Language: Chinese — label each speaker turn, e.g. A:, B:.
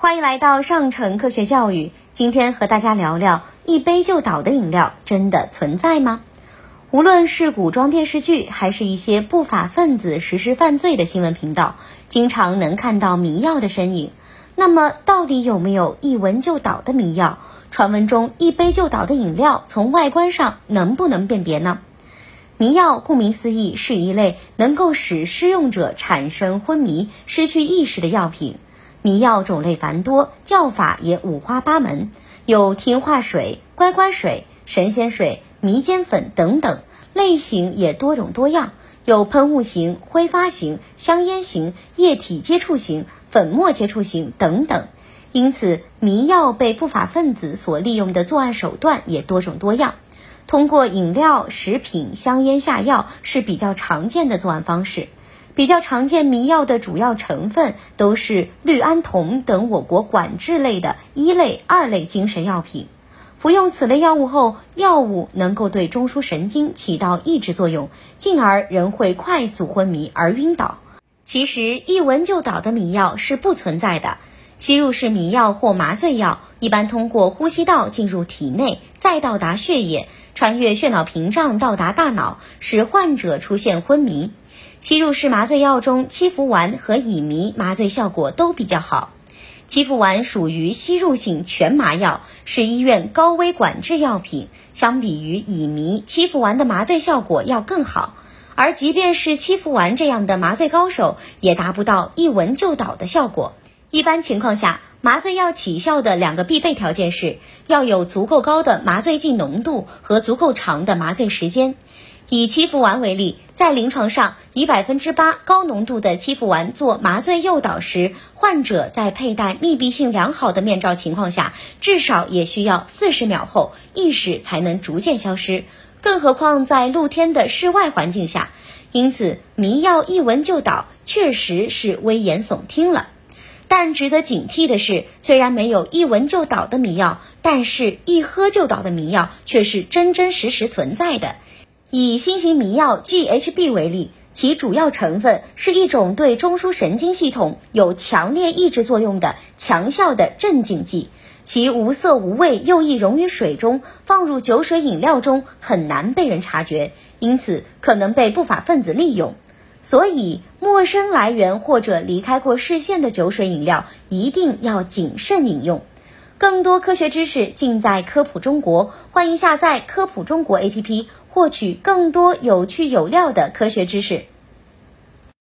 A: 欢迎来到上城科学教育。今天和大家聊聊一杯就倒的饮料真的存在吗？无论是古装电视剧，还是一些不法分子实施犯罪的新闻频道，经常能看到迷药的身影。那么，到底有没有一闻就倒的迷药？传闻中一杯就倒的饮料，从外观上能不能辨别呢？迷药顾名思义是一类能够使施用者产生昏迷、失去意识的药品。迷药种类繁多，叫法也五花八门，有听话水、乖乖水、神仙水、迷奸粉等等，类型也多种多样，有喷雾型、挥发型、香烟型、液体接触型、粉末接触型等等。因此，迷药被不法分子所利用的作案手段也多种多样，通过饮料、食品、香烟下药是比较常见的作案方式。比较常见迷药的主要成分都是氯胺酮等我国管制类的一类、二类精神药品。服用此类药物后，药物能够对中枢神经起到抑制作用，进而人会快速昏迷而晕倒。其实一闻就倒的迷药是不存在的。吸入式迷药或麻醉药一般通过呼吸道进入体内，再到达血液，穿越血脑屏障到达大脑，使患者出现昏迷。吸入式麻醉药中，七氟烷和乙醚麻醉效果都比较好。七氟烷属于吸入性全麻药，是医院高危管制药品。相比于乙醚，七氟烷的麻醉效果要更好。而即便是七氟烷这样的麻醉高手，也达不到一闻就倒的效果。一般情况下，麻醉药起效的两个必备条件是要有足够高的麻醉剂浓度和足够长的麻醉时间。以七福丸为例，在临床上，以百分之八高浓度的七福丸做麻醉诱导时，患者在佩戴密闭性良好的面罩情况下，至少也需要四十秒后意识才能逐渐消失。更何况在露天的室外环境下，因此迷药一闻就倒，确实是危言耸听了。但值得警惕的是，虽然没有一闻就倒的迷药，但是一喝就倒的迷药却是真真实实存在的。以新型迷药 GHB 为例，其主要成分是一种对中枢神经系统有强烈抑制作用的强效的镇静剂。其无色无味，又易溶于水中，放入酒水饮料中很难被人察觉，因此可能被不法分子利用。所以，陌生来源或者离开过视线的酒水饮料一定要谨慎饮用。更多科学知识尽在科普中国，欢迎下载科普中国 APP。获取更多有趣有料的科学知识。